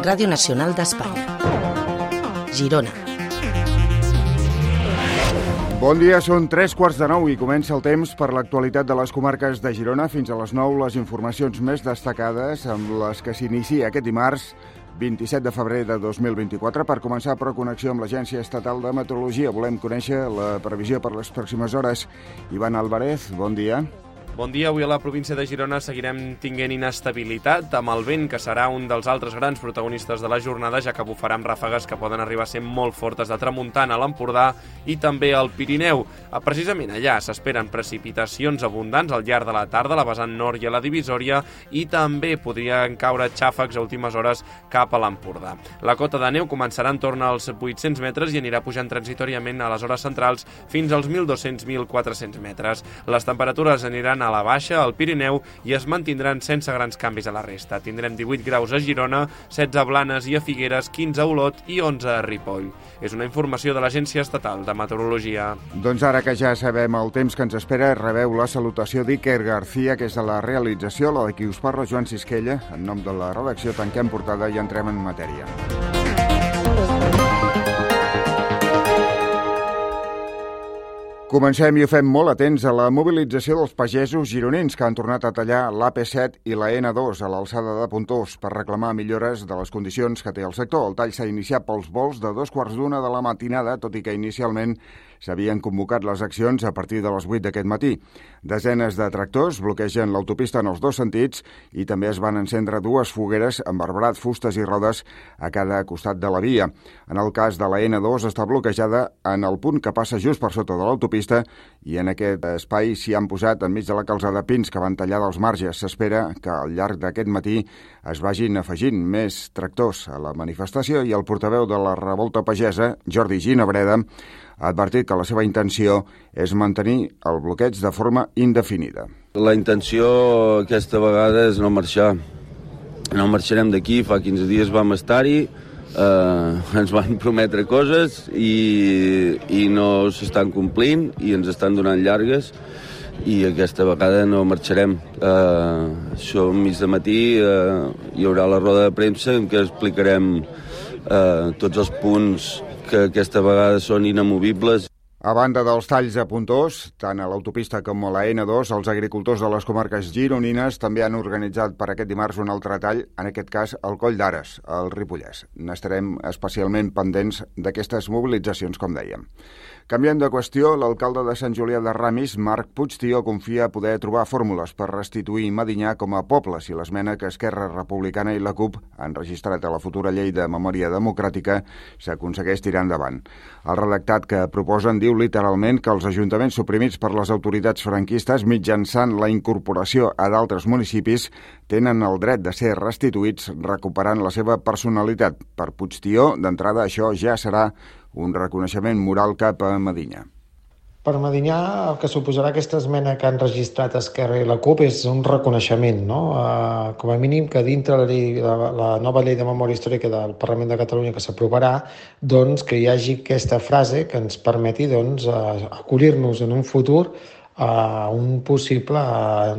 Ràdio Nacional d'Espanya. Girona. Bon dia, són tres quarts de nou i comença el temps per l'actualitat de les comarques de Girona. Fins a les nou, les informacions més destacades amb les que s'inicia aquest dimarts 27 de febrer de 2024. Per començar, però, connexió amb l'Agència Estatal de Meteorologia. Volem conèixer la previsió per les pròximes hores. Ivan Alvarez, bon dia. Bon dia. Avui a la província de Girona seguirem tinguent inestabilitat amb el vent, que serà un dels altres grans protagonistes de la jornada, ja que bufarà amb ràfegues que poden arribar a ser molt fortes de tramuntana a l'Empordà i també al Pirineu. Ah, precisament allà s'esperen precipitacions abundants al llarg de la tarda, a la vessant nord i a la divisòria, i també podrien caure xàfecs a últimes hores cap a l'Empordà. La cota de neu començarà entorn als 800 metres i anirà pujant transitoriament a les hores centrals fins als 1.200-1.400 metres. Les temperatures aniran a a la baixa, al Pirineu, i es mantindran sense grans canvis a la resta. Tindrem 18 graus a Girona, 16 a Blanes i a Figueres, 15 a Olot i 11 a Ripoll. És una informació de l'Agència Estatal de Meteorologia. Doncs ara que ja sabem el temps que ens espera, rebeu la salutació d'Iker García, que és de la realització, la de qui us parla, Joan Sisquella. En nom de la redacció tanquem portada i entrem en matèria. Comencem i ho fem molt atents a la mobilització dels pagesos gironins que han tornat a tallar l'AP7 i la N2 a l'alçada de Puntós per reclamar millores de les condicions que té el sector. El tall s'ha iniciat pels vols de dos quarts d'una de la matinada, tot i que inicialment s'havien convocat les accions a partir de les 8 d'aquest matí. Desenes de tractors bloquegen l'autopista en els dos sentits i també es van encendre dues fogueres amb arbrat, fustes i rodes a cada costat de la via. En el cas de la N2 està bloquejada en el punt que passa just per sota de l'autopista i en aquest espai s'hi han posat enmig de la calzada pins que van tallar dels marges. S'espera que al llarg d'aquest matí es vagin afegint més tractors a la manifestació i el portaveu de la revolta pagesa, Jordi Ginabreda, ha advertit que la seva intenció és mantenir el bloqueig de forma indefinida. La intenció aquesta vegada és no marxar. No marxarem d'aquí, fa 15 dies vam estar-hi, eh, ens van prometre coses i, i no s'estan complint i ens estan donant llargues i aquesta vegada no marxarem. Eh, això mig de matí eh, hi haurà la roda de premsa en què explicarem eh, tots els punts que aquesta vegada són inamovibles. A banda dels talls a puntós, tant a l'autopista com a la N2, els agricultors de les comarques gironines també han organitzat per aquest dimarts un altre tall, en aquest cas al Coll d'Ares, al Ripollès. N'estarem especialment pendents d'aquestes mobilitzacions, com dèiem. Canviant de qüestió, l'alcalde de Sant Julià de Ramis, Marc Puigtió, confia poder trobar fórmules per restituir Medinyà com a poble si l'esmena que Esquerra Republicana i la CUP han registrat a la futura llei de memòria democràtica s'aconsegueix tirar endavant. El redactat que proposen diu literalment que els ajuntaments suprimits per les autoritats franquistes mitjançant la incorporació a d'altres municipis tenen el dret de ser restituïts recuperant la seva personalitat. Per Puigtió, d'entrada, això ja serà un reconeixement moral cap a Medinyà. Per Medinyà, el que suposarà aquesta esmena que han registrat Esquerra i la CUP és un reconeixement, no? Uh, com a mínim que dintre la, llei, la, la nova llei de memòria històrica del Parlament de Catalunya que s'aprovarà, doncs que hi hagi aquesta frase que ens permeti doncs, uh, acollir-nos en un futur a un possible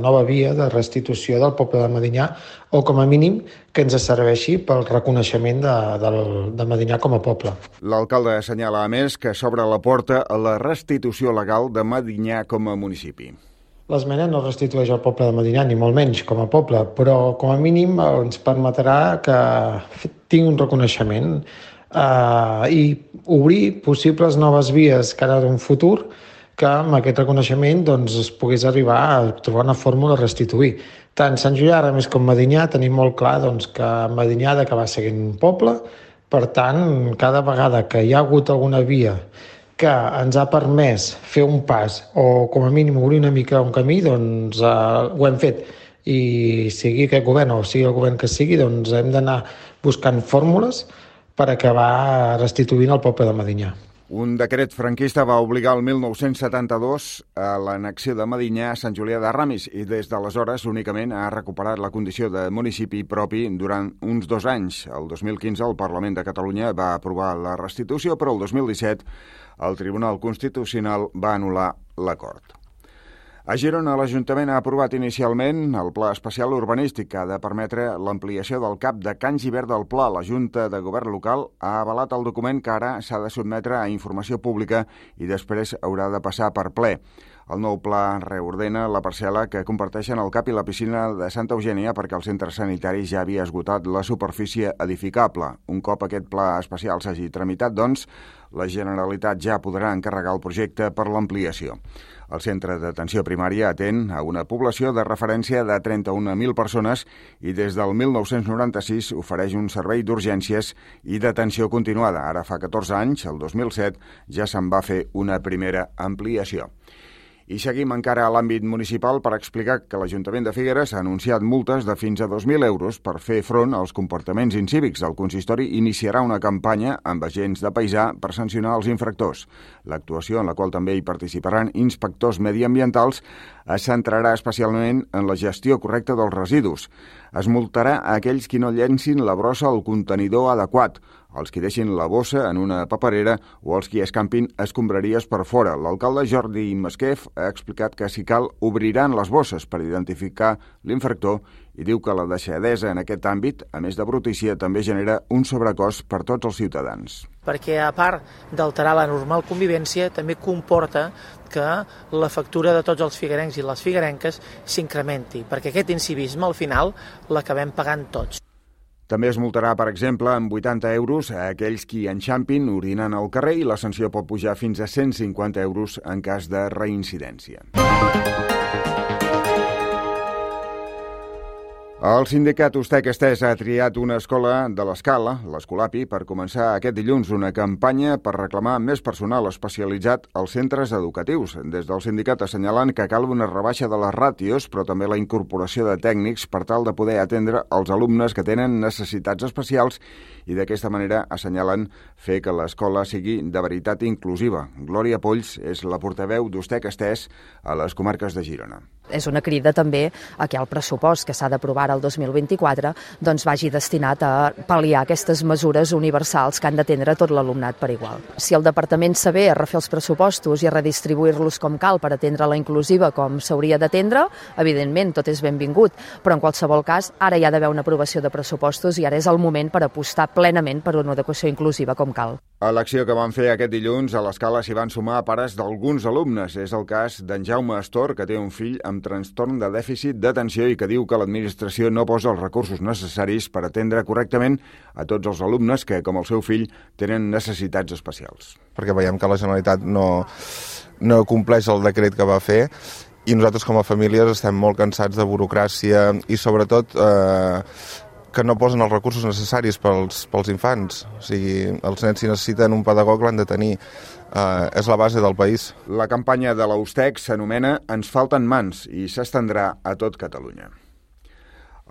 nova via de restitució del poble de Medinyà o com a mínim que ens serveixi pel reconeixement de, de, de Medinyà com a poble. L'alcalde assenyala a més que s'obre la porta a la restitució legal de Medinyà com a municipi. L'esmena no restitueix el poble de Medinyà, ni molt menys com a poble, però com a mínim ens permetrà que tingui un reconeixement eh, i obrir possibles noves vies cara d'un futur que amb aquest reconeixement doncs, es pogués arribar a trobar una fórmula a restituir. Tant Sant Julià més com Medinyà tenim molt clar doncs, que Medinyà ha d'acabar seguint un poble, per tant, cada vegada que hi ha hagut alguna via que ens ha permès fer un pas o com a mínim obrir una mica un camí, doncs eh, ho hem fet. I sigui aquest govern o sigui el govern que sigui, doncs hem d'anar buscant fórmules per acabar restituint el poble de Medinyà. Un decret franquista va obligar el 1972 a l'anexió de Medinyà a Sant Julià de Ramis i des d'aleshores únicament ha recuperat la condició de municipi propi durant uns dos anys. El 2015 el Parlament de Catalunya va aprovar la restitució, però el 2017 el Tribunal Constitucional va anul·lar l'acord. A Girona, l'Ajuntament ha aprovat inicialment el Pla Especial Urbanístic que ha de permetre l'ampliació del cap de Can Givert del Pla. La Junta de Govern local ha avalat el document que ara s'ha de sotmetre a informació pública i després haurà de passar per ple. El nou pla reordena la parcel·la que comparteixen el CAP i la piscina de Santa Eugènia perquè el centre sanitari ja havia esgotat la superfície edificable. Un cop aquest pla especial s'hagi tramitat, doncs, la Generalitat ja podrà encarregar el projecte per l'ampliació. El centre d'atenció primària atén a una població de referència de 31.000 persones i des del 1996 ofereix un servei d'urgències i d'atenció continuada. Ara fa 14 anys, el 2007, ja se'n va fer una primera ampliació. I seguim encara a l'àmbit municipal per explicar que l'Ajuntament de Figueres ha anunciat multes de fins a 2.000 euros per fer front als comportaments incívics. El consistori iniciarà una campanya amb agents de paisà per sancionar els infractors. L'actuació, en la qual també hi participaran inspectors mediambientals, es centrarà especialment en la gestió correcta dels residus. Es multarà a aquells qui no llencin la brossa al contenidor adequat, els qui deixin la bossa en una paperera o els qui escampin escombraries per fora. L'alcalde Jordi Masquef ha explicat que si cal obriran les bosses per identificar l'infractor i diu que la deixadesa en aquest àmbit, a més de brutícia, també genera un sobrecost per tots els ciutadans. Perquè a part d'alterar la normal convivència, també comporta que la factura de tots els figuerencs i les figuerenques s'incrementi, perquè aquest incivisme al final l'acabem pagant tots. També es multarà, per exemple, amb 80 euros a aquells qui enxampin orinant al carrer i la sanció pot pujar fins a 150 euros en cas de reincidència. El sindicat Ustec Estès ha triat una escola de l'Escala, l'Escolapi, per començar aquest dilluns una campanya per reclamar més personal especialitzat als centres educatius. Des del sindicat assenyalant que cal una rebaixa de les ràtios, però també la incorporació de tècnics per tal de poder atendre els alumnes que tenen necessitats especials i d'aquesta manera assenyalen fer que l'escola sigui de veritat inclusiva. Glòria Polls és la portaveu d'Ustec Estès a les comarques de Girona és una crida també a que el pressupost que s'ha d'aprovar el 2024 doncs vagi destinat a pal·liar aquestes mesures universals que han d'atendre tot l'alumnat per igual. Si el departament saber a refer els pressupostos i a redistribuir-los com cal per atendre la inclusiva com s'hauria d'atendre, evidentment tot és benvingut, però en qualsevol cas ara hi ha d'haver una aprovació de pressupostos i ara és el moment per apostar plenament per una educació inclusiva com cal. A l'acció que van fer aquest dilluns a l'escala s'hi van sumar pares d'alguns alumnes. És el cas d'en Jaume Astor, que té un fill amb trastorn de dèficit d'atenció i que diu que l'administració no posa els recursos necessaris per atendre correctament a tots els alumnes que, com el seu fill, tenen necessitats especials. Perquè veiem que la Generalitat no, no compleix el decret que va fer i nosaltres com a famílies estem molt cansats de burocràcia i sobretot eh, que no posen els recursos necessaris pels, pels infants. O sigui, els nens si necessiten un pedagog l'han de tenir. Uh, és la base del país. La campanya de l'Austec s'anomena Ens falten mans i s'estendrà a tot Catalunya.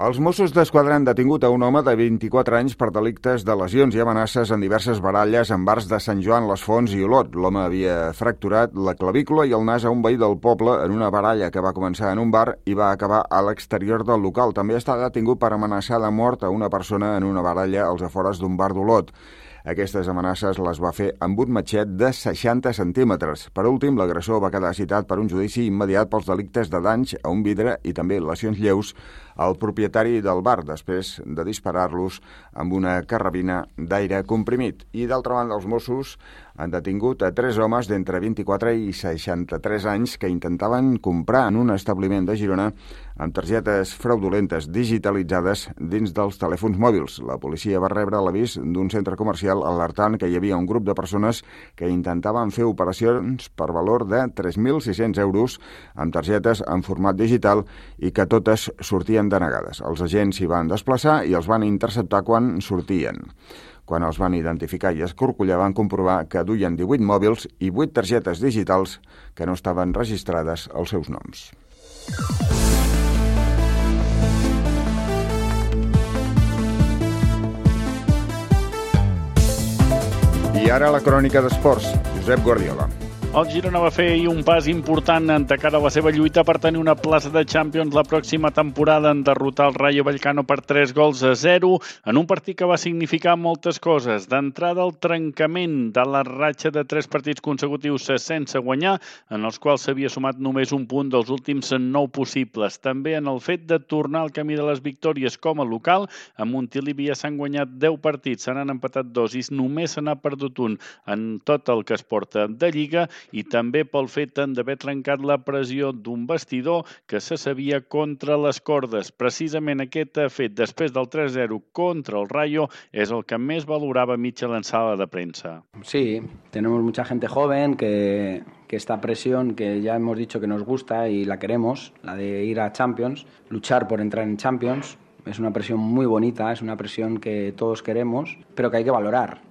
Els Mossos d'Esquadra han detingut a un home de 24 anys per delictes de lesions i amenaces en diverses baralles en bars de Sant Joan, Les Fonts i Olot. L'home havia fracturat la clavícula i el nas a un veí del poble en una baralla que va començar en un bar i va acabar a l'exterior del local. També està detingut per amenaçar de mort a una persona en una baralla als afores d'un bar d'Olot. Aquestes amenaces les va fer amb un matxet de 60 centímetres. Per últim, l'agressor va quedar citat per un judici immediat pels delictes de danys a un vidre i també lesions lleus al propietari del bar després de disparar-los amb una carrabina d'aire comprimit. I d'altra banda, els Mossos han detingut a tres homes d'entre 24 i 63 anys que intentaven comprar en un establiment de Girona amb targetes fraudulentes digitalitzades dins dels telèfons mòbils. La policia va rebre l'avís d'un centre comercial alertant que hi havia un grup de persones que intentaven fer operacions per valor de 3.600 euros amb targetes en format digital i que totes sortien denegades. Els agents s'hi van desplaçar i els van interceptar quan sortien. Quan els van identificar i escorcollar van comprovar que duien 18 mòbils i 8 targetes digitals que no estaven registrades als seus noms. I ara la crònica d'esports, Josep Guardiola. El Girona va fer ahir un pas important de cara a la seva lluita per tenir una plaça de Champions la pròxima temporada en derrotar el Rayo Vallecano per 3 gols a 0 en un partit que va significar moltes coses. D'entrada, el trencament de la ratxa de tres partits consecutius sense guanyar, en els quals s'havia sumat només un punt dels últims nou possibles. També en el fet de tornar al camí de les victòries com a local. A Montilivi ja s'han guanyat 10 partits, se n'han empatat dos i només se n'ha perdut un en tot el que es porta de Lliga i també pel fet d'haver trencat la pressió d'un vestidor que se sabia contra les cordes. Precisament aquest fet, després del 3-0 contra el Rayo, és el que més valorava Mitchell en sala de premsa. Sí, tenemos mucha gente joven que, que esta presión que ya hemos dicho que nos gusta y la queremos, la de ir a Champions, luchar por entrar en Champions, es una presión muy bonita, es una presión que todos queremos, pero que hay que valorar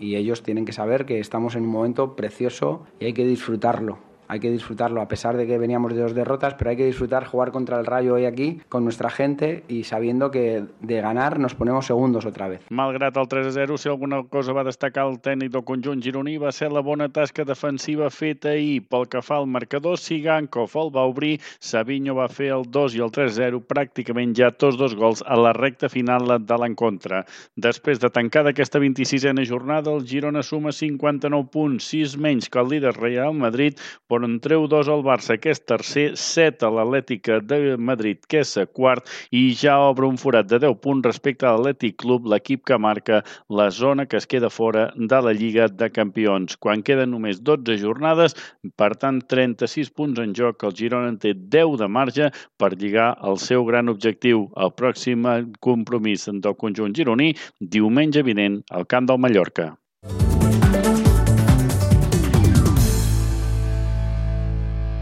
y ellos tienen que saber que estamos en un momento precioso y hay que disfrutarlo hay que disfrutarlo a pesar de que veníamos de dos derrotas, pero hay que disfrutar jugar contra el Rayo hoy aquí con nuestra gente y sabiendo que de ganar nos ponemos segundos otra vez. Malgrat el 3-0, si alguna cosa va destacar el tècnic del conjunt gironí va ser la bona tasca defensiva feta ahir. Pel que fa al marcador, Sigankov el va obrir, Savinho va fer el 2 i el 3-0, pràcticament ja tots dos gols a la recta final de l'encontre. Després de tancar d'aquesta 26a jornada, el Girona suma 59 punts, 6 menys que el líder Real Madrid, però on en treu dos al Barça, que és tercer, set a l'Atlètica de Madrid, que és quart, i ja obre un forat de 10 punts respecte a l'Atlètic Club, l'equip que marca la zona que es queda fora de la Lliga de Campions. Quan queden només 12 jornades, per tant, 36 punts en joc, el Girona en té 10 de marge per lligar el seu gran objectiu. El pròxim compromís del conjunt gironí, diumenge vinent, al camp del Mallorca.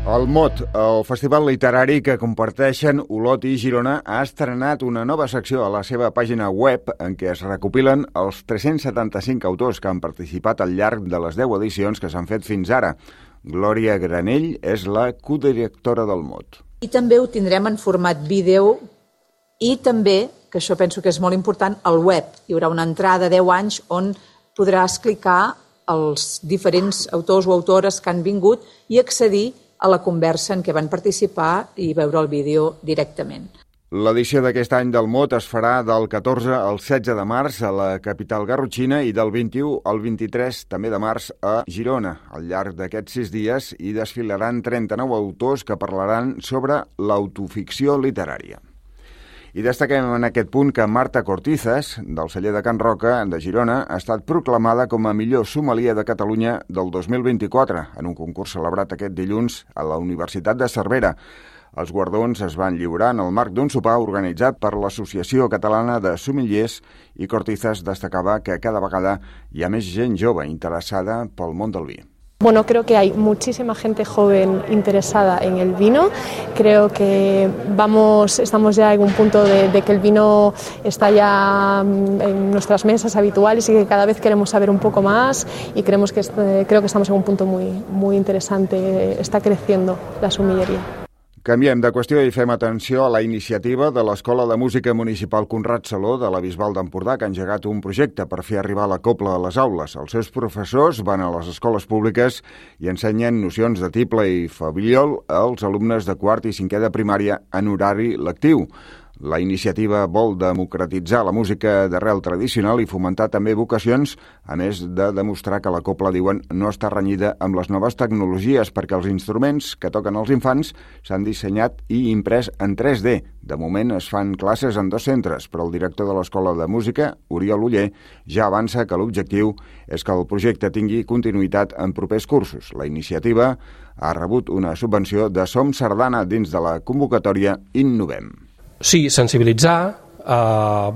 El MOT, el festival literari que comparteixen Olot i Girona, ha estrenat una nova secció a la seva pàgina web en què es recopilen els 375 autors que han participat al llarg de les 10 edicions que s'han fet fins ara. Glòria Granell és la codirectora del MOT. I també ho tindrem en format vídeo i també, que això penso que és molt important, al web. Hi haurà una entrada de 10 anys on podrà explicar els diferents autors o autores que han vingut i accedir la conversa en què van participar i veure el vídeo directament. L'edició d'aquest any del MOT es farà del 14 al 16 de març a la capital garrotxina i del 21 al 23 també de març a Girona. Al llarg d'aquests sis dies hi desfilaran 39 autors que parlaran sobre l'autoficció literària. I destaquem en aquest punt que Marta Cortizas, del celler de Can Roca, de Girona, ha estat proclamada com a millor somalia de Catalunya del 2024 en un concurs celebrat aquest dilluns a la Universitat de Cervera. Els guardons es van lliurar en el marc d'un sopar organitzat per l'Associació Catalana de Sommeliers i Cortizas destacava que cada vegada hi ha més gent jove interessada pel món del vi. Bueno, creo que hay muchísima gente joven interesada en el vino. Creo que vamos, estamos ya en un punto de, que el vino está ya mm, en nuestras mesas habituales y que cada vez queremos saber un poco más y creemos que, creo que estamos en un punto muy, muy interesante. Está creciendo la sumillería. Canviem de qüestió i fem atenció a la iniciativa de l'Escola de Música Municipal Conrad Saló de la Bisbal d'Empordà, que ha engegat un projecte per fer arribar la copla a les aules. Els seus professors van a les escoles públiques i ensenyen nocions de tiple i fabiliol als alumnes de quart i cinquè de primària en horari lectiu. La iniciativa vol democratitzar la música d'arrel tradicional i fomentar també vocacions, a més de demostrar que la copla, diuen, no està renyida amb les noves tecnologies perquè els instruments que toquen els infants s'han dissenyat i imprès en 3D. De moment es fan classes en dos centres, però el director de l'Escola de Música, Oriol Uller, ja avança que l'objectiu és que el projecte tingui continuïtat en propers cursos. La iniciativa ha rebut una subvenció de Som Sardana dins de la convocatòria Innovem. Sí, sensibilitzar, eh,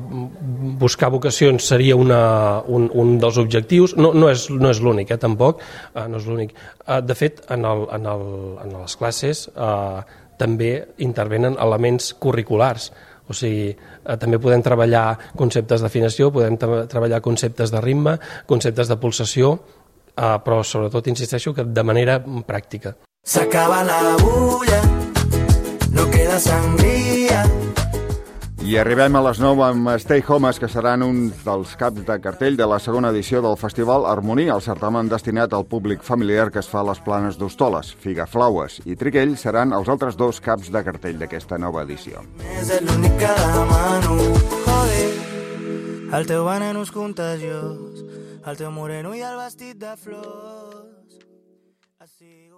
buscar vocacions seria una, un, un dels objectius, no, no és, no és l'únic, eh, tampoc, eh, no és l'únic. Eh, de fet, en, el, en, el, en les classes eh, també intervenen elements curriculars, o sigui, eh, també podem treballar conceptes d'afinació, podem treballar conceptes de ritme, conceptes de pulsació, eh, però sobretot insisteixo que de manera pràctica. S'acaba la bulla, queda sangria, I arribem a les 9 amb Stay Homes, que seran un dels caps de cartell de la segona edició del Festival Harmonia, el certamen destinat al públic familiar que es fa a les planes d'Hostoles. Figaflaues i Triquell seran els altres dos caps de cartell d'aquesta nova edició. És l'únic que demano, joder, el teu veneno és contagiós, el teu moreno i el vestit de flors. Així